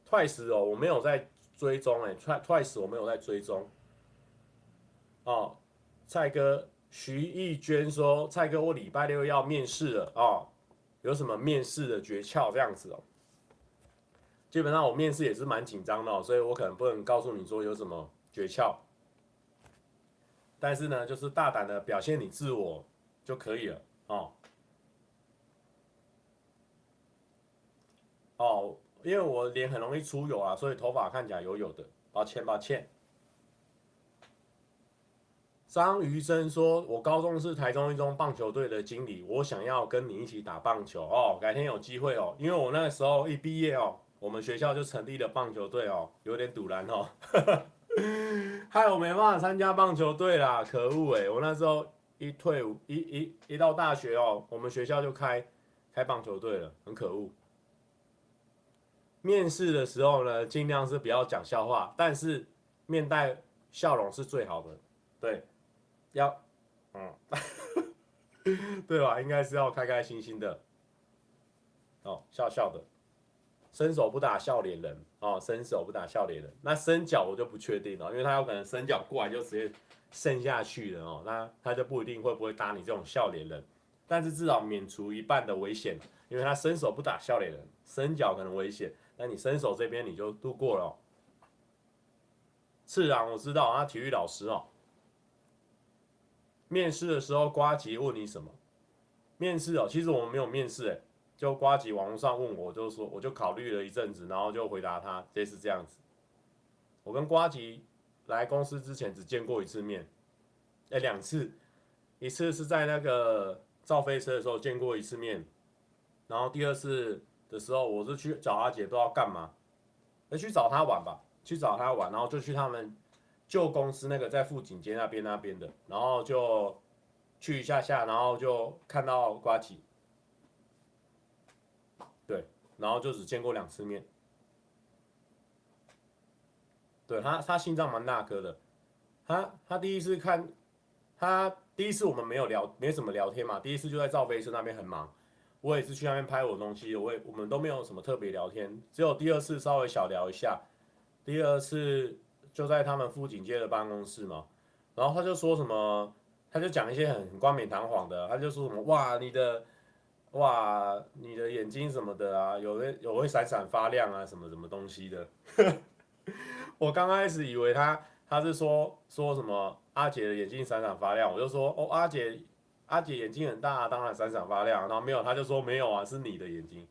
Twice 哦，我没有在追踪哎，Twice 我没有在追踪。哦，蔡哥徐艺娟说：“蔡哥，我礼拜六要面试了哦，有什么面试的诀窍这样子哦？基本上我面试也是蛮紧张的，所以我可能不能告诉你说有什么诀窍。但是呢，就是大胆的表现你自我就可以了哦。哦，因为我脸很容易出油啊，所以头发看起来油油的，抱歉抱歉。”张瑜生说：“我高中是台中一中棒球队的经理，我想要跟你一起打棒球哦，改天有机会哦。因为我那个时候一毕业哦，我们学校就成立了棒球队哦，有点赌烂哦，害我没办法参加棒球队啦，可恶哎！我那时候一退伍，一一一到大学哦，我们学校就开开棒球队了，很可恶。面试的时候呢，尽量是不要讲笑话，但是面带笑容是最好的，对。”要，嗯，对吧？应该是要开开心心的，哦，笑笑的，伸手不打笑脸人，哦，伸手不打笑脸人。那伸脚我就不确定了，因为他有可能伸脚过来就直接伸下去了哦，那他就不一定会不会打你这种笑脸人，但是至少免除一半的危险，因为他伸手不打笑脸人，伸脚可能危险，那你伸手这边你就度过了哦。次郎我知道，他体育老师哦。面试的时候，瓜吉问你什么？面试哦，其实我们没有面试，哎，就瓜吉网络上问我，就说我就考虑了一阵子，然后就回答他，这是这样子。我跟瓜吉来公司之前只见过一次面，哎，两次，一次是在那个造飞车的时候见过一次面，然后第二次的时候，我是去找阿姐，不知道干嘛，哎，去找他玩吧，去找他玩，然后就去他们。旧公司那个在富锦街那边那边的，然后就去一下下，然后就看到瓜吉，对，然后就只见过两次面。对他，他心脏蛮大颗的，他他第一次看，他第一次我们没有聊，没什么聊天嘛，第一次就在赵飞车那边很忙，我也是去那边拍我的东西，我也我们都没有什么特别聊天，只有第二次稍微小聊一下，第二次。就在他们富锦街的办公室嘛，然后他就说什么，他就讲一些很冠冕堂皇的，他就说什么哇你的，哇你的眼睛什么的啊，有会有会闪闪发亮啊什么什么东西的。我刚开始以为他他是说说什么阿姐的眼睛闪闪发亮，我就说哦阿姐阿姐眼睛很大，当然闪闪发亮。然后没有他就说没有啊，是你的眼睛。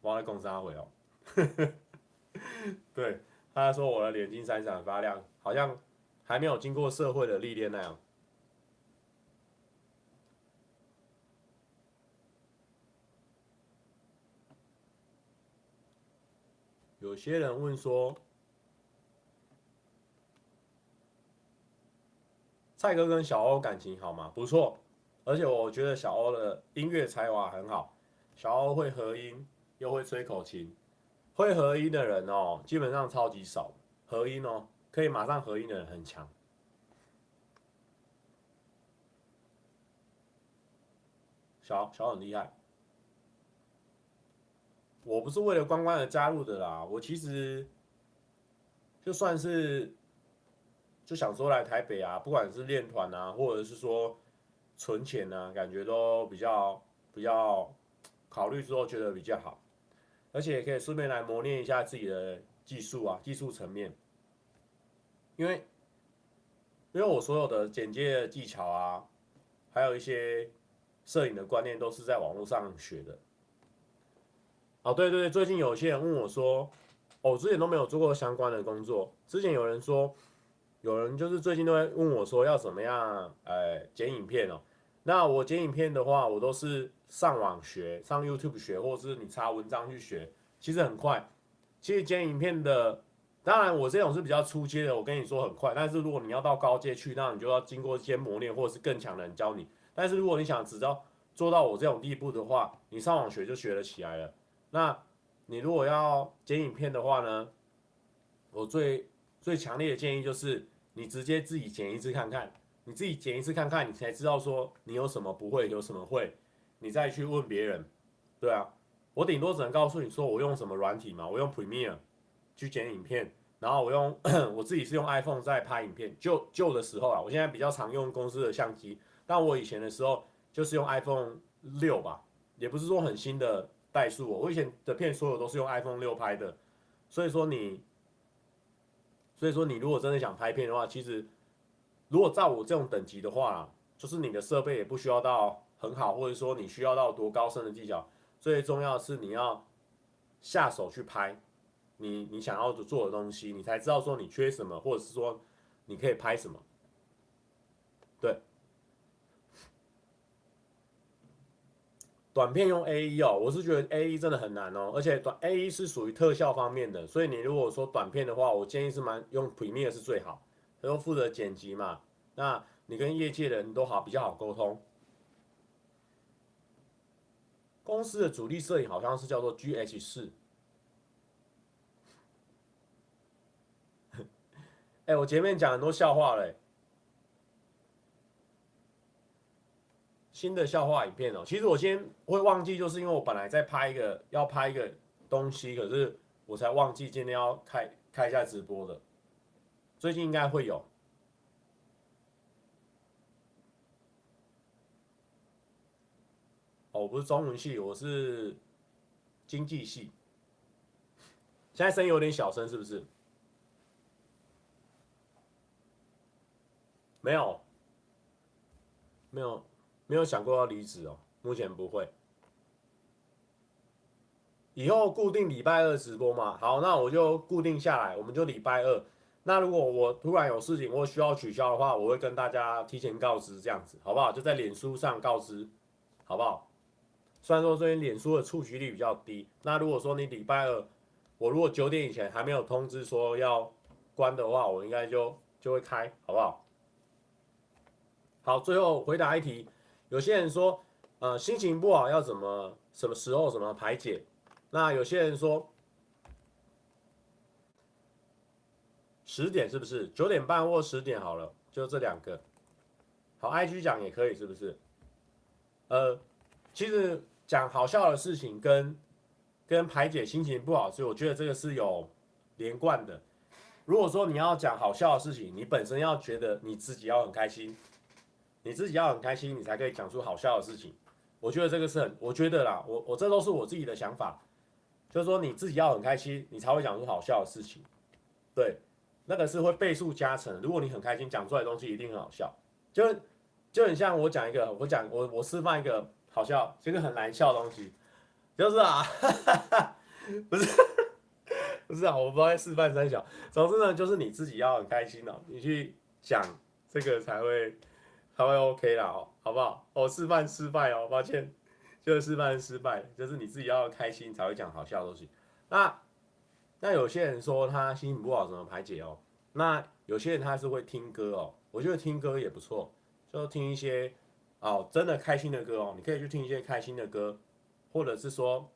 我在公司阿回哦，对。他说我的眼睛闪闪发亮，好像还没有经过社会的历练那样。有些人问说，蔡哥跟小欧感情好吗？不错，而且我觉得小欧的音乐才华很好，小欧会合音，又会吹口琴。会合音的人哦，基本上超级少。合音哦，可以马上合音的人很强。小小很厉害。我不是为了关关而加入的啦，我其实就算是就想说来台北啊，不管是练团啊，或者是说存钱啊，感觉都比较比较考虑之后觉得比较好。而且也可以顺便来磨练一下自己的技术啊，技术层面。因为，因为我所有的剪接技巧啊，还有一些摄影的观念，都是在网络上学的。哦，对对对，最近有些人问我说，哦，之前都没有做过相关的工作。之前有人说，有人就是最近都会问我说，要怎么样，哎，剪影片哦。那我剪影片的话，我都是。上网学，上 YouTube 学，或者是你查文章去学，其实很快。其实剪影片的，当然我这种是比较初阶的，我跟你说很快。但是如果你要到高阶去，那你就要经过一些磨练，或者是更强的人教你。但是如果你想只要做到我这种地步的话，你上网学就学得起来了。那你如果要剪影片的话呢，我最最强烈的建议就是你直接自己剪一次看看，你自己剪一次看看，你才知道说你有什么不会，有什么会。你再去问别人，对啊，我顶多只能告诉你说我用什么软体嘛，我用 Premiere 去剪影片，然后我用 我自己是用 iPhone 在拍影片，旧旧的时候啊，我现在比较常用公司的相机，但我以前的时候就是用 iPhone 六吧，也不是说很新的代数。我以前的片所有都是用 iPhone 六拍的，所以说你，所以说你如果真的想拍片的话，其实如果照我这种等级的话，就是你的设备也不需要到很好，或者说你需要到多高深的技巧。最重要的是你要下手去拍你你想要的做的东西，你才知道说你缺什么，或者是说你可以拍什么。对，短片用 A E 哦，我是觉得 A E 真的很难哦，而且短 A E 是属于特效方面的，所以你如果说短片的话，我建议是蛮用 Premiere 是最好，都负责剪辑嘛，那你跟业界的人都好比较好沟通。公司的主力摄影好像是叫做 G H 四。哎，我前面讲很多笑话嘞。新的笑话影片哦，其实我今天会忘记，就是因为我本来在拍一个要拍一个东西，可是我才忘记今天要开开一下直播的。最近应该会有。哦，我不是中文系，我是经济系。现在声音有点小声，是不是？没有，没有。没有想过要离职哦，目前不会。以后固定礼拜二直播嘛，好，那我就固定下来，我们就礼拜二。那如果我突然有事情或需要取消的话，我会跟大家提前告知，这样子好不好？就在脸书上告知，好不好？虽然说最近脸书的触及率比较低，那如果说你礼拜二，我如果九点以前还没有通知说要关的话，我应该就就会开，好不好？好，最后回答一题。有些人说，呃，心情不好要怎么什么时候怎么排解？那有些人说，十点是不是？九点半或十点好了，就这两个。好，IG 讲也可以，是不是？呃，其实讲好笑的事情跟跟排解心情不好，所以我觉得这个是有连贯的。如果说你要讲好笑的事情，你本身要觉得你自己要很开心。你自己要很开心，你才可以讲出好笑的事情。我觉得这个是很，我觉得啦，我我这都是我自己的想法，就是说你自己要很开心，你才会讲出好笑的事情。对，那个是会倍数加成。如果你很开心，讲出来的东西一定很好笑。就就很像我讲一个，我讲我我示范一个好笑，这个很难笑的东西，就是啊，不是不是啊，我不知道在示范三小。总之呢，就是你自己要很开心哦，你去讲这个才会。才会 OK 啦，哦，好不好？我示范失败哦，抱歉，就是示范失败，就是你自己要开心才会讲好笑的东西。那那有些人说他心情不好怎么排解哦？那有些人他是会听歌哦，我觉得听歌也不错，就听一些哦真的开心的歌哦，你可以去听一些开心的歌，或者是说，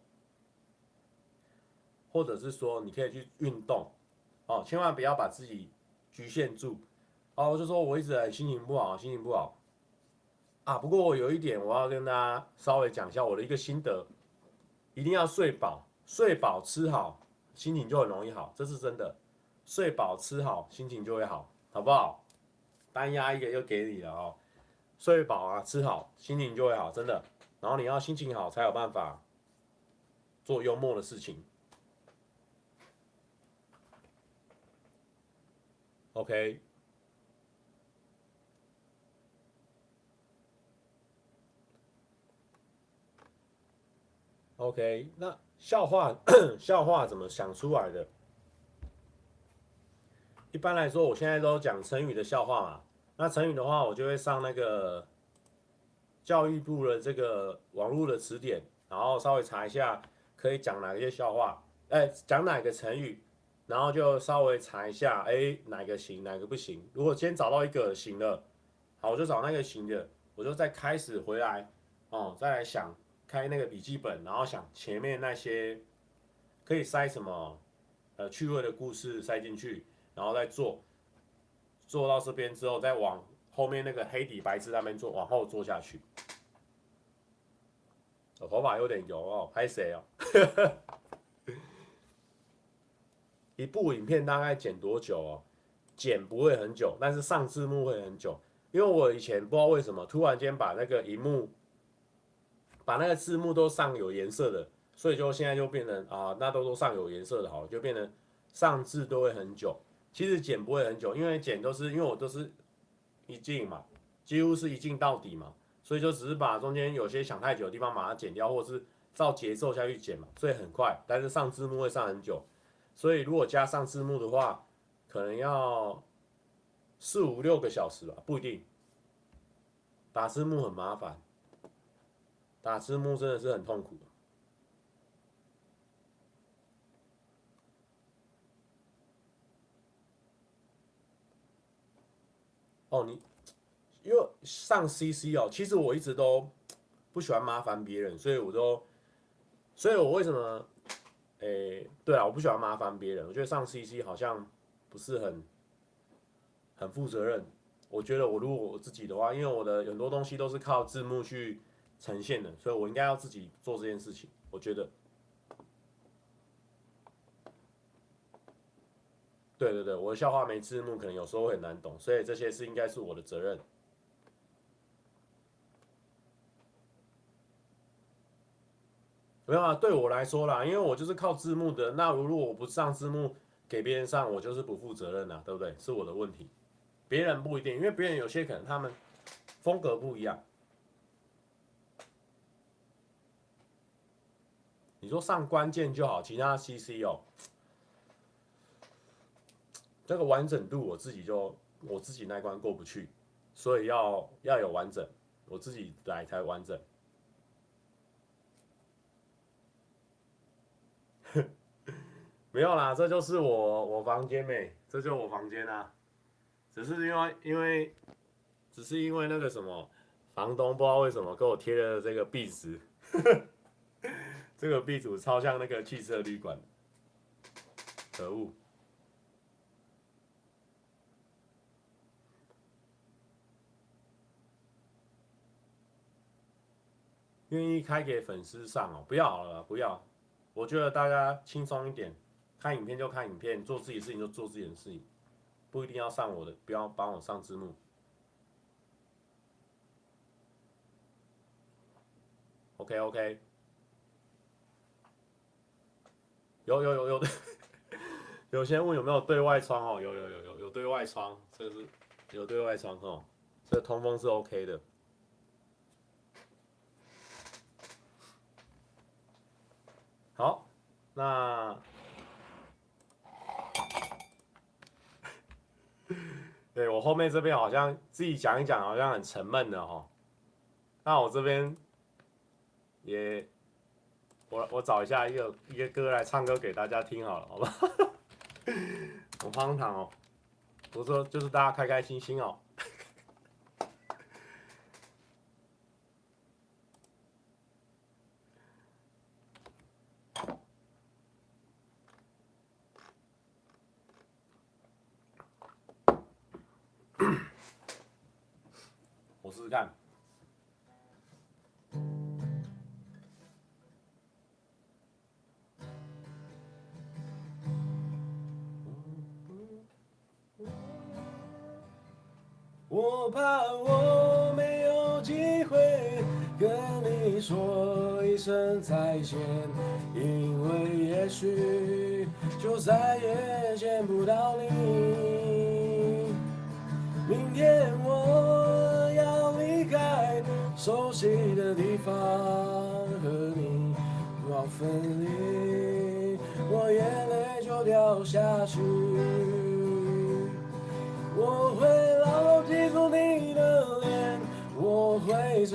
或者是说你可以去运动哦，千万不要把自己局限住。哦，我就说我一直心情不好，心情不好啊。不过我有一点，我要跟大家稍微讲一下我的一个心得，一定要睡饱，睡饱吃好，心情就很容易好，这是真的。睡饱吃好，心情就会好，好不好？单押一个又给你了哦，睡饱啊，吃好，心情就会好，真的。然后你要心情好，才有办法做幽默的事情。OK。OK，那笑话 笑话怎么想出来的？一般来说，我现在都讲成语的笑话嘛。那成语的话，我就会上那个教育部的这个网络的词典，然后稍微查一下可以讲哪些笑话，哎，讲哪个成语，然后就稍微查一下，哎，哪个行，哪个不行。如果先找到一个行的，好，我就找那个行的，我就再开始回来，哦，再来想。开那个笔记本，然后想前面那些可以塞什么呃趣味的故事塞进去，然后再做，做到这边之后，再往后面那个黑底白字那边做，往后做下去。我头发有点油哦，拍谁哦？一部影片大概剪多久哦？剪不会很久，但是上字幕会很久。因为我以前不知道为什么突然间把那个荧幕，把那个字幕都上有颜色的，所以就现在就变成啊，那都都上有颜色的好了，就变成上字都会很久。其实剪不会很久，因为剪都是因为我都是一镜嘛，几乎是一镜到底嘛，所以就只是把中间有些想太久的地方把它剪掉，或者是照节奏下去剪嘛，所以很快。但是上字幕会上很久，所以如果加上字幕的话，可能要。四五六个小时吧，不一定。打字幕很麻烦，打字幕真的是很痛苦。哦，你因为上 CC 哦，其实我一直都不喜欢麻烦别人，所以我都，所以我为什么？诶，对啊，我不喜欢麻烦别人，我觉得上 CC 好像不是很。很负责任，我觉得我如果我自己的话，因为我的很多东西都是靠字幕去呈现的，所以我应该要自己做这件事情。我觉得，对对对，我的笑话没字幕，可能有时候会很难懂，所以这些是应该是我的责任。没有啊，对我来说啦，因为我就是靠字幕的，那如果我不上字幕给别人上，我就是不负责任啦，对不对？是我的问题。别人不一定，因为别人有些可能他们风格不一样。你说上关键就好，其他 CC 哦，这个完整度我自己就我自己那关过不去，所以要要有完整，我自己来才完整。没有啦，这就是我我房间没，这就是我房间啊。只是因为因为，只是因为那个什么，房东不知道为什么给我贴了这个壁纸，这个壁纸超像那个汽车旅馆，可恶！愿意开给粉丝上哦？不要了，不要！我觉得大家轻松一点，看影片就看影片，做自己事情就做自己的事情。不一定要上我的，不要帮我上字幕。OK OK，有有有有，有些人问有没有对外窗哦，有有有有有对外窗，这个是有对外窗哦，这个通风是 OK 的。好，那。对，我后面这边好像自己讲一讲，好像很沉闷的哦。那我这边也，我我找一下一个一个歌来唱歌给大家听好了，好吧？我荒唐哦，我说就是大家开开心心哦。我试试看，我怕我没有机会跟你说一声再见，因为也许就再也见不到你。明天我要离开。熟悉的地方和你要分离，我眼泪就掉下去。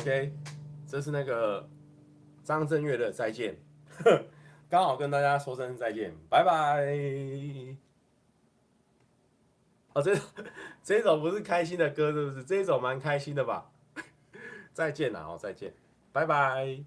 OK，这是那个张震岳的再见，刚好跟大家说声再见，拜拜。哦，这这首不是开心的歌，是不是？这首蛮开心的吧？再见了哦，再见，拜拜。